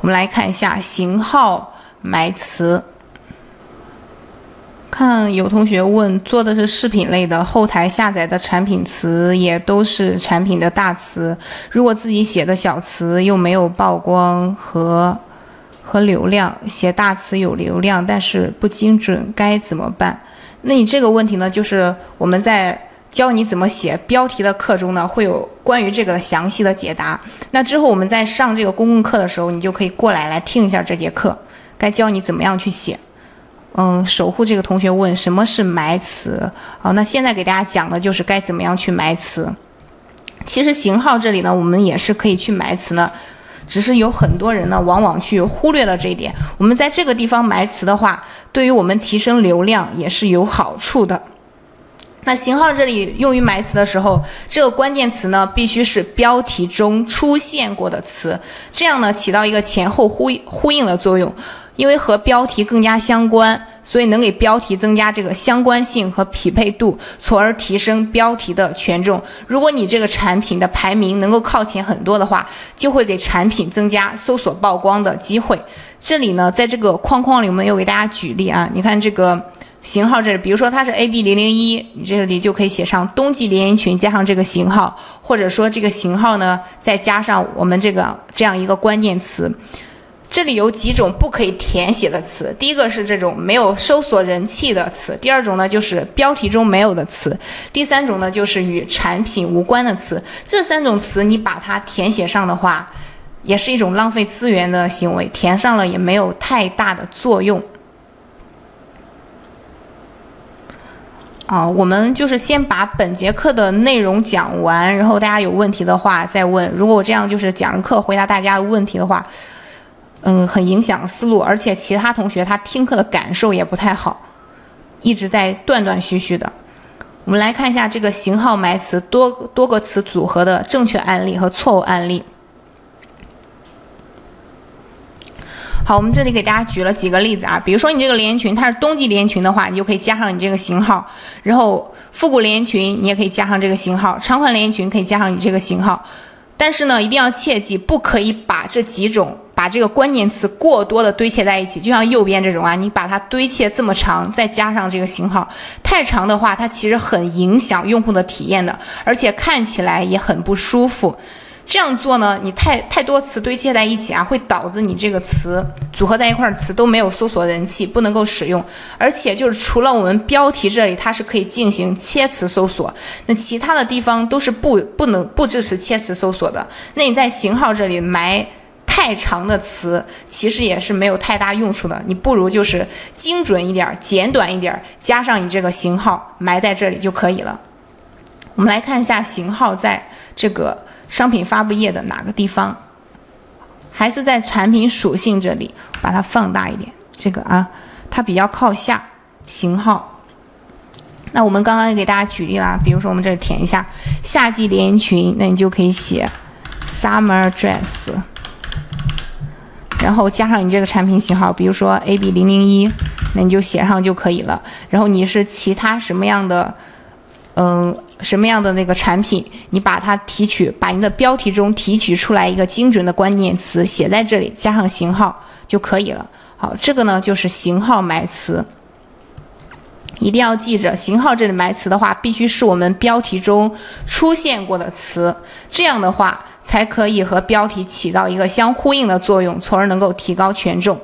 我们来看一下型号埋词。看有同学问，做的是视频类的，后台下载的产品词也都是产品的大词，如果自己写的小词又没有曝光和和流量，写大词有流量，但是不精准，该怎么办？那你这个问题呢，就是我们在教你怎么写标题的课中呢，会有关于这个详细的解答。那之后我们在上这个公共课的时候，你就可以过来来听一下这节课，该教你怎么样去写。嗯，守护这个同学问什么是埋词？好，那现在给大家讲的就是该怎么样去埋词。其实型号这里呢，我们也是可以去埋词呢，只是有很多人呢，往往去忽略了这一点。我们在这个地方埋词的话，对于我们提升流量也是有好处的。那型号这里用于埋词的时候，这个关键词呢，必须是标题中出现过的词，这样呢，起到一个前后呼呼应的作用。因为和标题更加相关，所以能给标题增加这个相关性和匹配度，从而提升标题的权重。如果你这个产品的排名能够靠前很多的话，就会给产品增加搜索曝光的机会。这里呢，在这个框框里，我们又给大家举例啊，你看这个型号这里，比如说它是 AB 零零一，你这里就可以写上冬季连衣裙加上这个型号，或者说这个型号呢，再加上我们这个这样一个关键词。这里有几种不可以填写的词，第一个是这种没有搜索人气的词，第二种呢就是标题中没有的词，第三种呢就是与产品无关的词。这三种词你把它填写上的话，也是一种浪费资源的行为，填上了也没有太大的作用。啊，我们就是先把本节课的内容讲完，然后大家有问题的话再问。如果我这样就是讲课回答大家的问题的话。嗯，很影响思路，而且其他同学他听课的感受也不太好，一直在断断续续的。我们来看一下这个型号埋词多多个词组合的正确案例和错误案例。好，我们这里给大家举了几个例子啊，比如说你这个连衣裙它是冬季连衣裙的话，你就可以加上你这个型号；然后复古连衣裙你也可以加上这个型号，长款连衣裙可以加上你这个型号。但是呢，一定要切记，不可以把这几种。把这个关键词过多的堆砌在一起，就像右边这种啊，你把它堆砌这么长，再加上这个型号太长的话，它其实很影响用户的体验的，而且看起来也很不舒服。这样做呢，你太太多词堆砌在一起啊，会导致你这个词组合在一块儿词都没有搜索人气，不能够使用。而且就是除了我们标题这里它是可以进行切词搜索，那其他的地方都是不不能不支持切词搜索的。那你在型号这里埋。太长的词其实也是没有太大用处的，你不如就是精准一点、简短一点，加上你这个型号埋在这里就可以了。我们来看一下型号在这个商品发布页的哪个地方，还是在产品属性这里，把它放大一点。这个啊，它比较靠下，型号。那我们刚刚也给大家举例啦，比如说我们这里填一下夏季连衣裙，那你就可以写 summer dress。然后加上你这个产品型号，比如说 AB 零零一，那你就写上就可以了。然后你是其他什么样的，嗯，什么样的那个产品，你把它提取，把你的标题中提取出来一个精准的关键词，写在这里，加上型号就可以了。好，这个呢就是型号埋词，一定要记着，型号这里埋词的话，必须是我们标题中出现过的词，这样的话。才可以和标题起到一个相呼应的作用，从而能够提高权重。